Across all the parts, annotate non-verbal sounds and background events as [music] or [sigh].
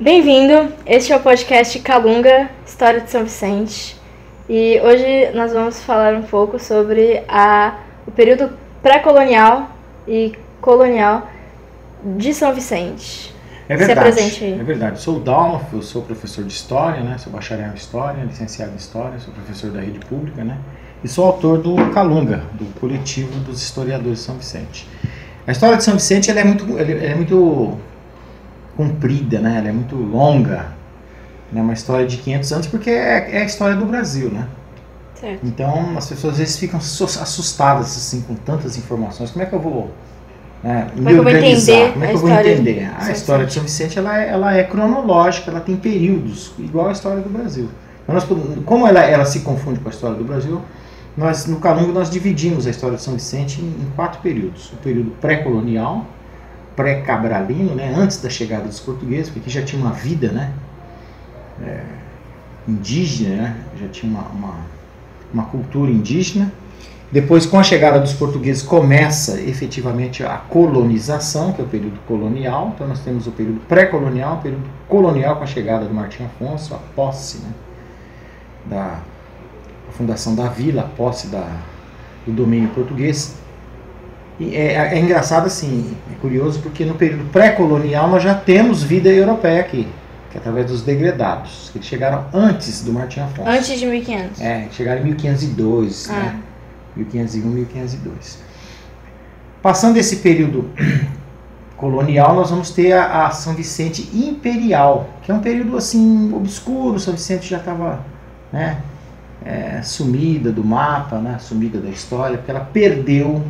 Bem-vindo, este é o podcast Calunga, História de São Vicente. E hoje nós vamos falar um pouco sobre a, o período pré-colonial e colonial de São Vicente. É Se verdade. apresente aí. É verdade. Sou o Dalma, eu sou professor de História, né? Sou bacharel em História, licenciado em História, sou professor da rede pública, né? E sou autor do Calunga, do coletivo dos historiadores de São Vicente. A história de São Vicente ela é muito, ela é muito comprida, né? Ela é muito longa. É né? uma história de 500 anos porque é, é a história do Brasil, né? Certo. Então as pessoas às vezes ficam assus- assustadas assim com tantas informações. Como é que eu vou né, Como é vou entender Como é que eu vou entender? de A São história de São Vicente ela é, ela é cronológica, ela tem períodos, igual a história do Brasil. Então, nós como ela, ela se confunde com a história do Brasil, nós no Calunga nós dividimos a história de São Vicente em, em quatro períodos. O período pré-colonial, pré-cabralino, né, antes da chegada dos portugueses, porque já tinha uma vida, né, é, indígena, né, já tinha uma, uma, uma cultura indígena. Depois, com a chegada dos portugueses, começa efetivamente a colonização, que é o período colonial. Então, nós temos o período pré-colonial, o período colonial com a chegada do Martim Afonso, a posse né, da a fundação da vila, a posse da, do domínio português. E é, é engraçado assim, é curioso porque no período pré-colonial nós já temos vida europeia aqui, que é através dos degredados, que eles chegaram antes do Martim Afonso. Antes de 1500. É, chegaram em 1502, Ah. né? 1501, 1502. Passando esse período [clears throat] colonial, nós vamos ter a, a São Vicente Imperial, que é um período assim obscuro. São Vicente já estava, né, é, sumida do mapa, né, sumida da história, porque ela perdeu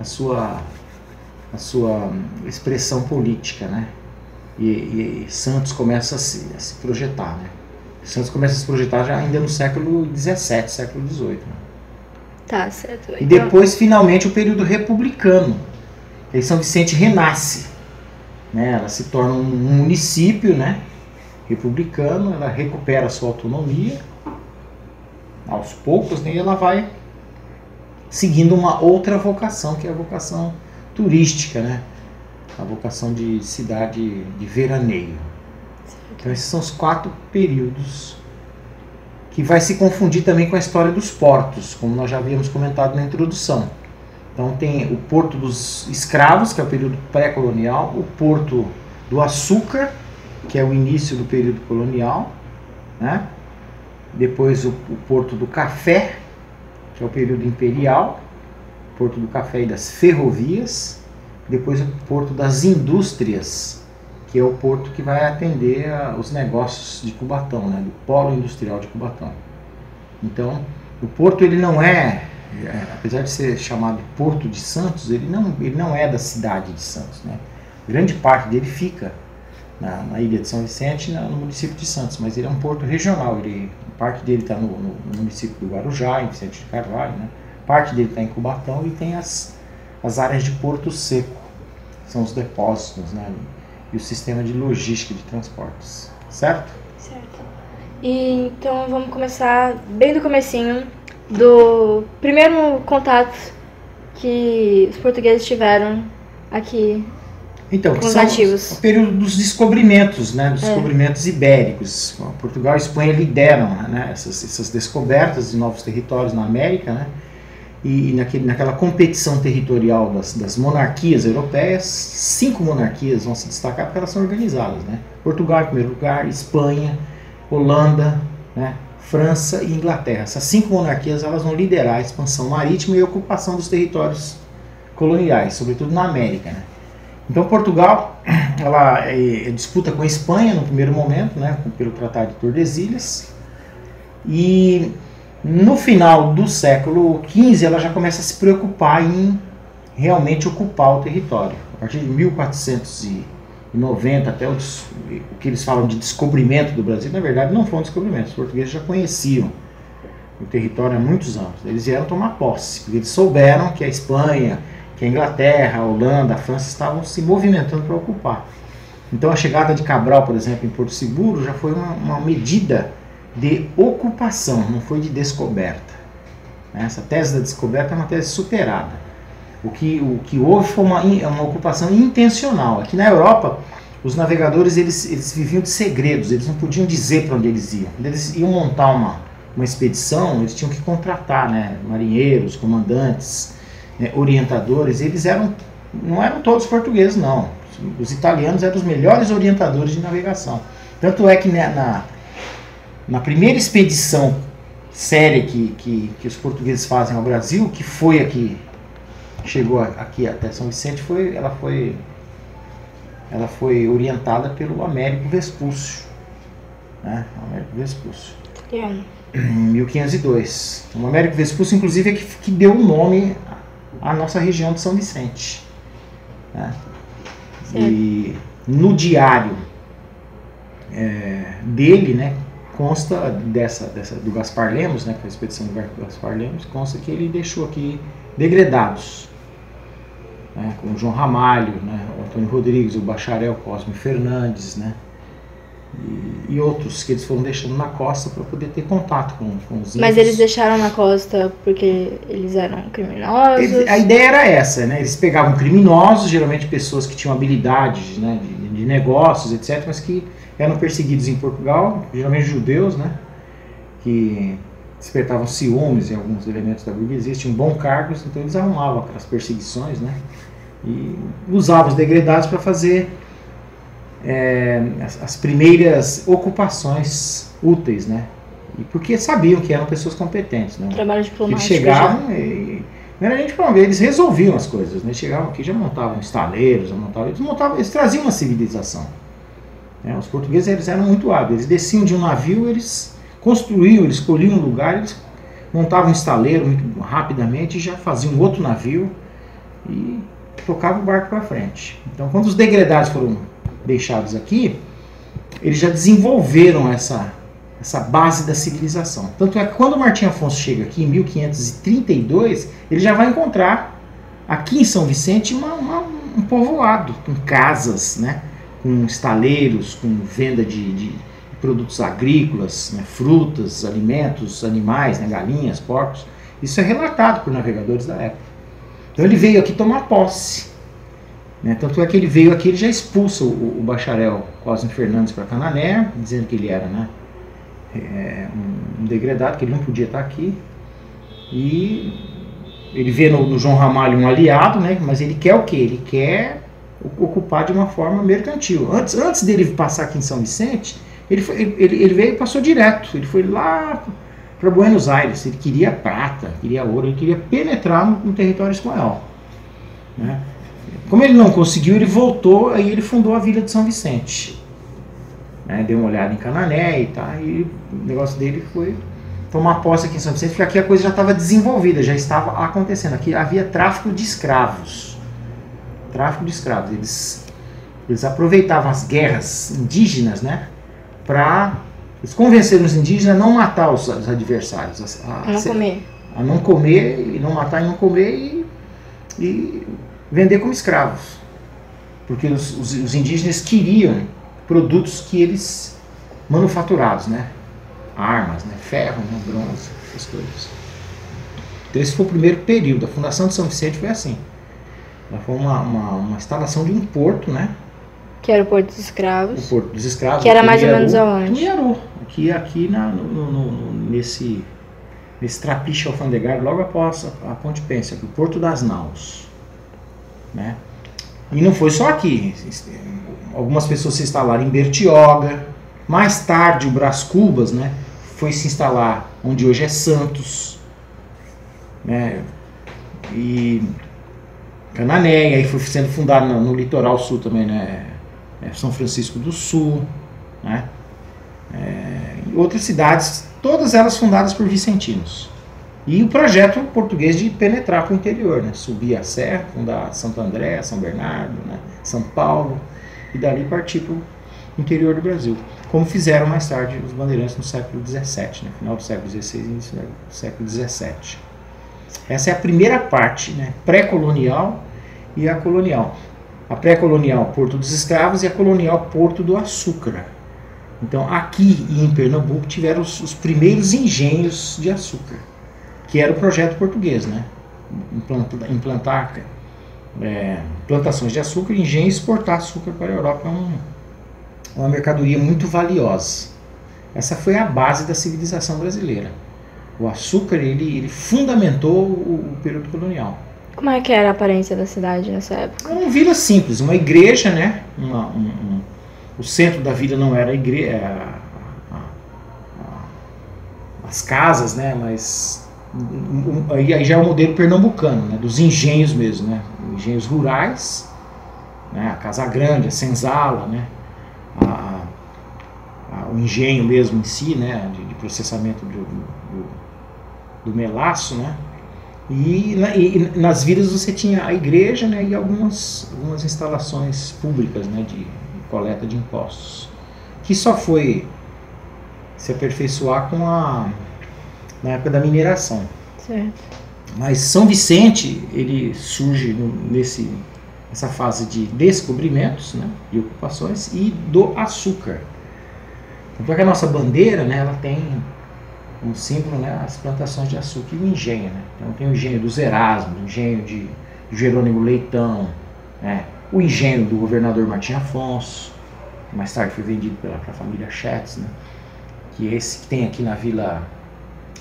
a sua a sua expressão política, né? E, e Santos começa a se, a se projetar, né? Santos começa a se projetar já ainda no século XVII, século XVIII. né? Tá, certo. E depois, finalmente, o período republicano. Aí São Vicente renasce. Né? Ela se torna um município né? republicano, ela recupera a sua autonomia aos poucos, né? e ela vai seguindo uma outra vocação, que é a vocação turística, né? a vocação de cidade de veraneio. Então, esses são os quatro períodos que vai se confundir também com a história dos portos, como nós já havíamos comentado na introdução. Então tem o Porto dos Escravos, que é o período pré-colonial, o Porto do Açúcar, que é o início do período colonial, né? depois o, o Porto do Café, que é o período imperial, Porto do Café e das Ferrovias, depois o Porto das Indústrias, que é o porto que vai atender a- os negócios de Cubatão, né, do polo industrial de Cubatão. Então, o porto ele não é, é, apesar de ser chamado Porto de Santos, ele não, ele não é da cidade de Santos, né? Grande parte dele fica na, na ilha de São Vicente, no município de Santos, mas ele é um porto regional. Ele, parte dele está no, no- no município do Guarujá, em Vicente de Carvalho, né? Parte dele está em Cubatão e tem as, as áreas de porto seco, são os depósitos, né? E o sistema de logística de transportes, certo? Certo. E, então vamos começar bem do comecinho do primeiro contato que os portugueses tiveram aqui. Então, os nativos. o período dos descobrimentos, né, dos É. descobrimentos ibéricos. Portugal e Espanha lideram né, essas, essas descobertas de novos territórios na América, né, e naquele, naquela competição territorial das, das monarquias europeias, cinco monarquias vão se destacar porque elas são organizadas. Né? Portugal em primeiro lugar, Espanha, Holanda, né, França e Inglaterra. Essas cinco monarquias elas vão liderar a expansão marítima e a ocupação dos territórios coloniais, sobretudo na América. Né? Então Portugal, [clears throat] ela é, disputa com a Espanha no primeiro momento, né, pelo Tratado de Tordesilhas, e no final do século XV ela já começa a se preocupar em realmente ocupar o território. A partir de 1490 até o, des- o que eles falam de descobrimento do Brasil, na verdade não foi um descobrimento, os portugueses já conheciam o território há muitos anos. Eles vieram tomar posse, porque eles souberam que a Espanha, que a Inglaterra, a Holanda, a França estavam se movimentando para ocupar. Então a chegada de Cabral, por exemplo, em Porto Seguro já foi uma, uma medida de ocupação, não foi de descoberta. né? Essa tese da descoberta é uma tese superada. O que, o que houve foi uma, uma ocupação intencional. Aqui na Europa, os navegadores eles, eles viviam de segredos, eles não podiam dizer para onde eles iam. Quando eles iam montar uma, uma expedição, eles tinham que contratar né, marinheiros, comandantes, né, orientadores. Eles eram, não eram todos portugueses, não. Os italianos eram os melhores orientadores de navegação. Tanto é que né, na, na primeira expedição séria que, que, que os portugueses fazem ao Brasil, que foi aqui, chegou aqui até São Vicente, foi, ela foi ela foi orientada pelo Américo Vespúcio. Né? Américo Vespúcio. Em 1502. O Américo Vespúcio, inclusive, é que, que deu o nome à nossa região de São Vicente. Né? E no diário é, dele, né, consta dessa, dessa do Gaspar Lemos, né, que foi a expedição do Gaspar Lemos, consta que ele deixou aqui degredados né, como João Ramalho, né, o Antônio Rodrigues, o bacharel Cosme Fernandes, né, e, e, outros que eles foram deixando na costa para poder ter contato com, com os Mas eles deixaram na costa porque eles eram criminosos? Eles, a ideia era essa, né, eles pegavam criminosos, geralmente pessoas que tinham habilidades né, de, de negócios, etc., mas que eram perseguidos em Portugal, geralmente judeus, né, que despertavam ciúmes em alguns elementos da burguesia, tinham bons cargos, então eles arrumavam aquelas perseguições, né? E usavam os degredados para fazer é, as, as, primeiras ocupações úteis, né? E porque sabiam que eram pessoas competentes, né? Trabalho diplomático. Eles chegavam já. e não era ver, eles resolviam as coisas, né? Chegavam aqui, já montavam estaleiros, já montavam, eles montavam, eles traziam uma civilização. Né? Os portugueses eles eram muito hábeis, eles desciam de um navio, eles construíam, eles escolhiam um lugar, eles montavam um estaleiro muito rapidamente e já faziam outro navio e tocavam o barco para frente. Então, quando os degredados foram deixados aqui, eles já desenvolveram essa, essa base da civilização. Tanto é que quando Martim Afonso chega aqui em 1532, ele já vai encontrar aqui em São Vicente uma, uma, um povoado com casas, né? com estaleiros, com venda de, de produtos agrícolas, né, frutas, alimentos, animais, né, galinhas, porcos. Isso é relatado por navegadores da época. Então ele veio aqui tomar posse. Né, tanto é que ele veio aqui, ele já expulsa o, o bacharel Cosme Fernandes para Canané, dizendo que ele era né, é, um, um, degradado, que ele não podia estar aqui. E ele vê no, no João Ramalho um aliado, né, mas ele quer o quê? Ele quer ocupar de uma forma mercantil. Antes, antes dele passar aqui em São Vicente, ele, foi, ele, ele veio e passou direto. Ele foi lá para Buenos Aires. Ele queria prata, queria ouro, ele queria penetrar no, no território espanhol. Né? Como ele não conseguiu, ele voltou aí ele fundou a Vila de São Vicente. Né? Deu uma olhada em Canané e tá, e o negócio dele foi tomar posse aqui em São Vicente, porque aqui a coisa já estava desenvolvida, já estava acontecendo. Aqui havia tráfico de escravos. Tráfico de escravos. Eles, eles aproveitavam as guerras indígenas, né? para eles convenceram os indígenas a não matar os, os adversários. A, a, não comer. A não comer, e não matar e não comer e, e vender como escravos. Porque os, os, os, indígenas queriam produtos que eles manufaturados, né? Armas, né? ferro, né? bronze, essas coisas. Então esse foi o primeiro período. A fundação de São Vicente foi assim. Ela foi uma, uma, uma instalação de um porto, né? Que era o Porto dos Escravos. O Porto dos Escravos. Que era mais ou menos aonde? Tuiaru. Aqui, aqui na, no, no, no, nesse, nesse trapiche alfandegário, logo após a, a Ponte Pência, o Porto das Naus. Né? E não foi só aqui. Algumas pessoas se instalaram em Bertioga. Mais tarde, o Brás Cubas né, foi se instalar onde hoje é Santos. Né? E Canané, aí foi sendo fundado no, no litoral sul também, né? é, São Francisco do Sul, né? É, outras cidades, todas elas fundadas por vicentinos. E o projeto português de penetrar para o interior, né? subir a serra, fundar Santo André, São Bernardo, né? São Paulo, e dali partir para o interior do Brasil. Como fizeram mais tarde os bandeirantes no século XVII, né? final do século XVI e início do século XVII. Essa é a primeira parte, né? pré-colonial e a colonial a pré-colonial Porto dos Escravos e a colonial Porto do Açúcar. Então, aqui e em Pernambuco tiveram os, os, primeiros engenhos de açúcar, que era o projeto português, né? Implantar, implantar é, plantações de açúcar e engenho exportar açúcar para a Europa é um, uma mercadoria muito valiosa. Essa foi a base da civilização brasileira. O açúcar ele, ele fundamentou o, o período colonial. Como é que era a aparência da cidade nessa época? Uma vila simples, uma igreja, né? Uma, um, um, o centro da vila não era a igreja, é, as casas, né? Mas aí já é o modelo pernambucano, né? Dos engenhos mesmo, né? Engenhos rurais, né? A casa grande, a senzala, né? A, a, o engenho mesmo em si, né? De, de processamento do, do, do, melaço, né? E, e, nas vilas você tinha a igreja, né? E algumas, algumas instalações públicas, né? De, de coleta de impostos, que só foi se aperfeiçoar com a na época da mineração. Certo. Mas São Vicente ele surge nesse essa fase de descobrimentos, né, de ocupações e do açúcar. Então que a nossa bandeira, né, ela tem como símbolo né, as plantações de açúcar e o engenho. Né? Então tem o engenho dos Erasmus, o engenho de Jerônimo Leitão, né, o engenho do governador Martim Afonso, que mais tarde foi vendido pela, pela família Chetz, né? que é esse que tem aqui na Vila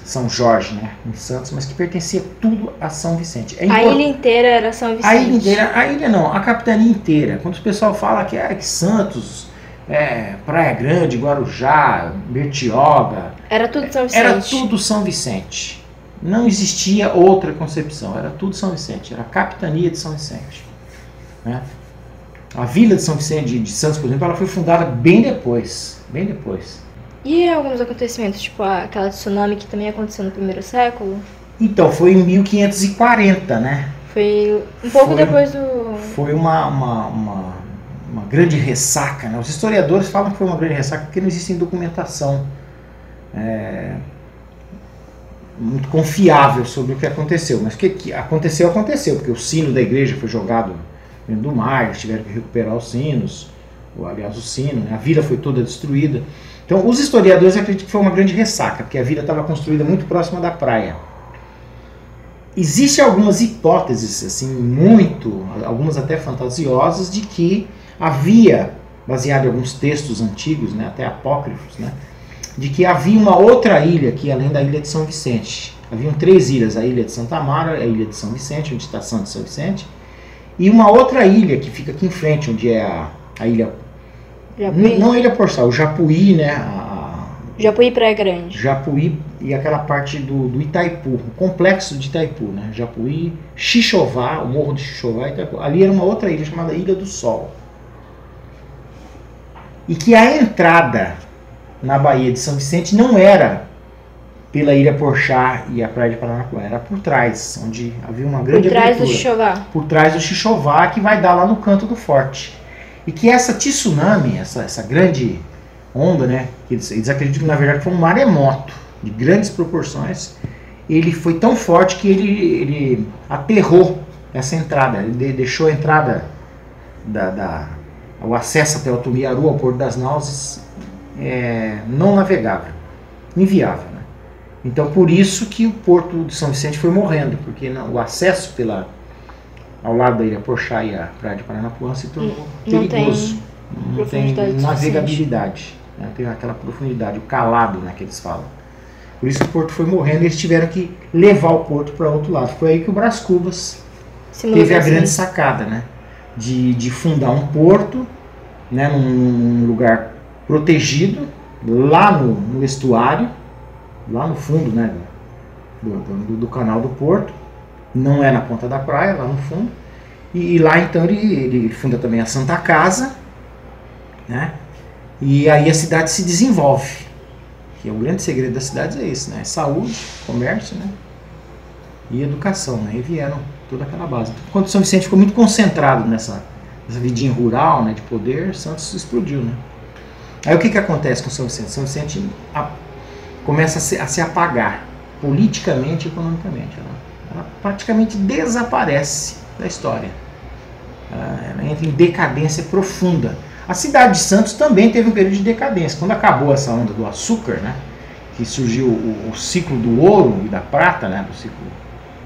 São Jorge, né, em Santos, mas que pertencia tudo a São Vicente. É a ilha inteira era São Vicente. A ilha inteira, a ilha não, a capitania inteira. Quando o pessoal fala que, é que Santos, é, Praia Grande, Guarujá, Bertioga, era tudo São Vicente. Era tudo São Vicente. Não existia outra concepção, era tudo São Vicente, era a capitania de São Vicente. Né? A vila de São Vicente de Santos, por exemplo, ela foi fundada bem depois, bem depois. E alguns acontecimentos, tipo aquela tsunami que também aconteceu no primeiro século? Então, foi em 1540, né? Foi um pouco foi, depois do. Foi uma, uma, uma, uma, grande ressaca, né? Os historiadores falam que foi uma grande ressaca porque não existe documentação é, muito confiável sobre o que aconteceu. Mas o que, que aconteceu, aconteceu, porque o sino da igreja foi jogado dentro do mar, eles tiveram que recuperar os sinos, ou, aliás, o sino, né? a vila foi toda destruída. Então, os historiadores acreditam que foi uma grande ressaca, porque a vila estava construída muito próxima da praia. Existem algumas hipóteses, assim, muito, algumas até fantasiosas, de que havia, baseado em alguns textos antigos, né, até apócrifos, né, de que havia uma outra ilha aqui, além da ilha de São Vicente. Haviam três ilhas, a ilha de Santa Amaro, a ilha de São Vicente, onde está Santo São Vicente, e uma outra ilha que fica aqui em frente, onde é a, a ilha Japuí. Não a Ilha Porçal, o Japuí, né? A, Japuí Praia Grande. Japuí e aquela parte do, do Itaipu, o complexo de Itaipu, né? Japuí, Xixová, o morro de Xixová e Itaipu. Ali era uma outra ilha chamada Ilha do Sol. E que a entrada na Baía de São Vicente não era pela Ilha Porchá e a Praia de Paranapuã, era por trás, onde havia uma grande Por trás abertura. do Xixová. Por trás do Xixová, que vai dar lá no canto do forte. E que essa tsunami, essa, essa grande onda, né, que eles, eles acreditam que na verdade foi um maremoto de grandes proporções, ele foi tão forte que ele, ele aterrou essa entrada, ele deixou a entrada da, da o acesso até o Tumiaru, ao Porto das Náuseas, é, não navegável, inviável. Né? Então por isso que o Porto de São Vicente foi morrendo, porque não, o acesso pela ao lado da Ilha Porchá e a Praia de Paranapuã se tornou não perigoso. Tem não tem navegabilidade, né? tem aquela profundidade, o calado né, que eles falam. Por isso que o porto foi morrendo e eles tiveram que levar o porto para outro lado. Foi aí que o Brás Cubas teve a grande sacada, né? De, de fundar um porto né, num, num lugar protegido, lá no, no, estuário, lá no fundo né, do, do, do canal do porto, não é na ponta da praia, lá no fundo. E, e lá então ele, ele, funda também a Santa Casa, né? E aí a cidade se desenvolve. Que é o grande segredo da cidade é esse, né? Saúde, comércio, né? E educação, né? E vieram toda aquela base. Então, quando São Vicente ficou muito concentrado nessa, nessa vidinha rural, né, de poder, Santos explodiu, né? Aí o que que acontece com São Vicente? São Vicente a, começa a se, a se apagar politicamente e economicamente. Ela praticamente desaparece da história. Ela entra em decadência profunda. A cidade de Santos também teve um período de decadência. Quando acabou essa onda do açúcar, né, que surgiu o, o ciclo do ouro e da prata, né, do ciclo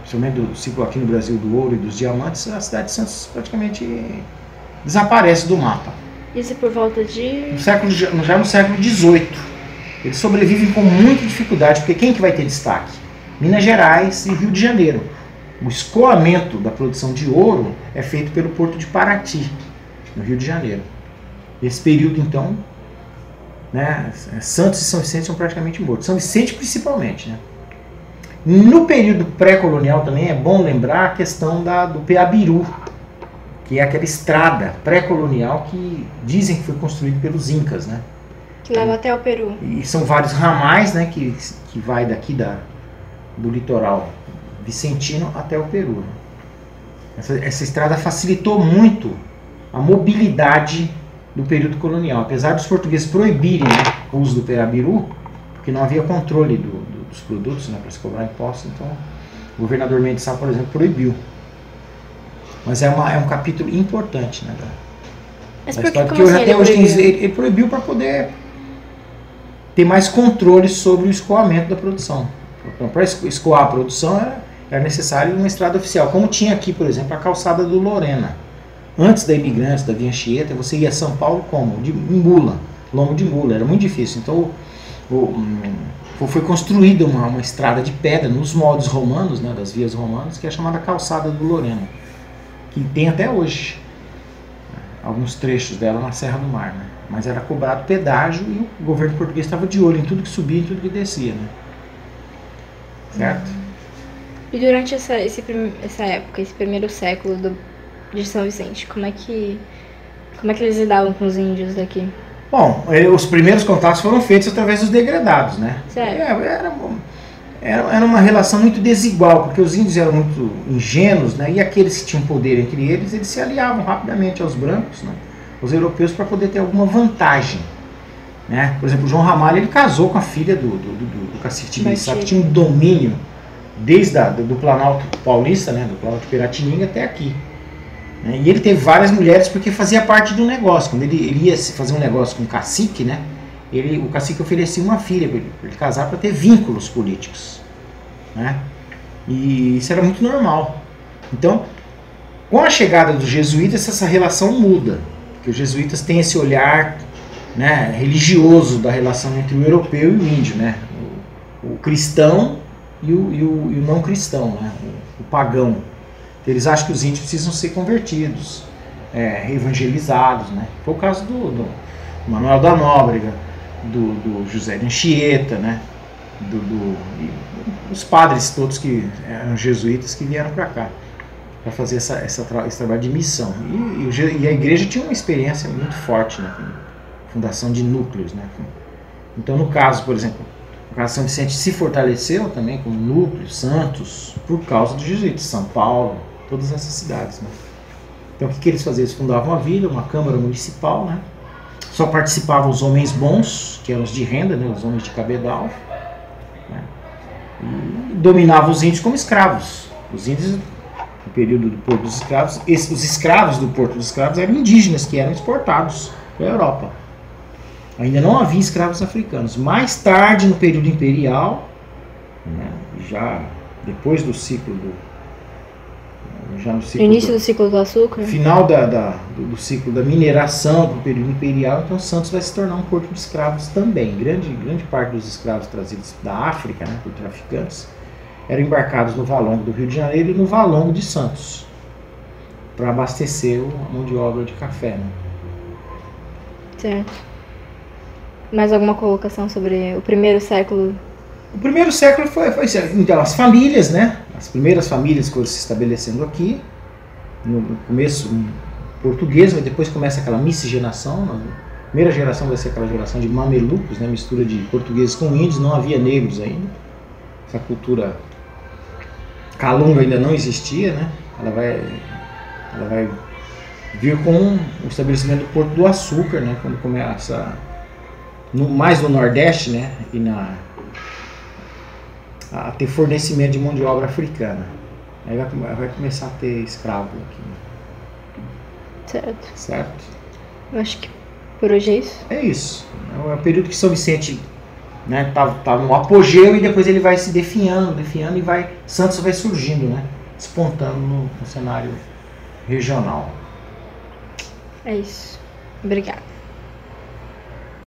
principalmente do ciclo aqui no Brasil do ouro e dos diamantes, a cidade de Santos praticamente desaparece do mapa. Isso por volta de. No século, já no século XVIII. Eles sobrevivem com muita dificuldade, porque quem que vai ter destaque? Minas Gerais e Rio de Janeiro. O escoamento da produção de ouro é feito pelo porto de Paraty, no Rio de Janeiro. Esse período, então, né, Santos e São Vicente são praticamente mortos. São Vicente, principalmente. Né? No período pré-colonial também é bom lembrar a questão da, do Peabiru, que é aquela estrada pré-colonial que dizem que foi construída pelos Incas, né? Que leva até o Peru. E são vários ramais, né, que, que vai daqui da, do litoral vicentino até o Peru. Né? Essa, essa estrada facilitou muito a mobilidade do período colonial. Apesar dos portugueses proibirem né, o uso do perabiru, porque não havia controle do, do, dos produtos né, para se cobrar impostos, então o governador Mendes Sá, por exemplo, proibiu. Mas é, uma, é um capítulo importante né, da, Mas da por que, história, como porque até hoje proibiu? ele, ele proibiu para poder ter mais controle sobre o escoamento da produção. Então, para escoar a produção era, era necessário uma estrada oficial, como tinha aqui, por exemplo, a calçada do Lorena. Antes da Imigrantes, da Via Anchieta, você ia a São Paulo como? De mula, lombo de mula, era muito difícil. Então, o, o, foi construída uma, uma estrada de pedra nos moldes romanos, né, das vias romanas, que é chamada Calçada do Lorena, que tem até hoje alguns trechos dela na Serra do Mar. Né? Mas era cobrado pedágio e o governo português estava de olho em tudo que subia e tudo que descia. Né? Certo? E durante essa, esse, essa época, esse primeiro século do, de São Vicente, como é que. Como é que eles lidavam com os índios daqui? Bom, eh, os primeiros contatos foram feitos através dos degredados, né? É, era, era, era uma relação muito desigual, porque os índios eram muito ingênuos, né? E aqueles que tinham poder entre eles, eles se aliavam rapidamente aos brancos, né? Os europeus para poder ter alguma vantagem, né? Por exemplo, o João Ramalho ele casou com a filha do, do, do, do que tinha um domínio desde a, do Planalto Paulista, né? Do Planalto Piratininga até aqui. né? E ele teve várias mulheres porque fazia parte do negócio. Quando ele, ele ia fazer um negócio com o cacique, né? Ele, o cacique oferecia uma filha para ele, ele casar para ter vínculos políticos. Né? E isso era muito normal. Então, com a chegada dos jesuítas, essa relação muda. Porque os jesuítas têm esse olhar né, religioso da relação entre o europeu e o índio. Né? O, o cristão e o, e o- e o não cristão, né? o, o pagão. Eles acham que os índios precisam ser convertidos, é, evangelizados. Né? Foi o caso do, do Manuel da Nóbrega, do, do José de Anchieta, né? do, do- os padres todos que eram jesuítas que vieram para cá para fazer essa, essa esse trabalho de missão. E, e a igreja tinha uma experiência muito forte na fundação de núcleos. Né? Então, no caso, por exemplo, o caso São Vicente se fortaleceu também como núcleo, Santos, por causa dos jesuítas, São Paulo, todas essas cidades. Né? Então, o que, que eles faziam? Eles fundavam uma vila, uma câmara municipal, né? só participavam os homens bons, que eram os de renda, né? os homens de cabedal, né? e dominavam os índios como escravos. Os índios, no período do Porto dos Escravos, esses, os escravos do Porto dos Escravos eram indígenas que eram exportados para a Europa. Ainda não havia escravos africanos. Mais tarde, no período imperial, né, já depois do ciclo do. Já no ciclo Início do, do ciclo do açúcar? final da, da- do, do ciclo da mineração para o período imperial, então Santos vai se tornar um porto de escravos também. Grande, grande parte dos escravos trazidos da África, né, por traficantes, eram embarcados no Valongo do Rio de Janeiro e no Valongo de Santos para abastecer o- a mão de obra de café. Né? Certo. Mais alguma colocação sobre o primeiro século? O primeiro século foi, foi então, as famílias, né? As primeiras famílias que foram se estabelecendo aqui, no começo português, mas depois começa aquela miscigenação. né? A primeira geração vai ser aquela geração de mamelucos, né? mistura de portugueses com índios, não havia negros ainda. Essa cultura calunga ainda não existia, né? Ela vai, ela vai vir com o estabelecimento do Porto do Açúcar, né? Quando começa no, mais no Nordeste, né? E na a ter fornecimento de mão de obra africana. Aí vai, vai começar a ter escravo aqui, Certo. certo? Eu acho que por hoje é isso. É isso. É o período que São Vicente né? Tá, tá no apogeu e depois ele vai se definhando, definhando e vai Santos vai surgindo, né? Despontando no, no cenário regional. É isso. Obrigada.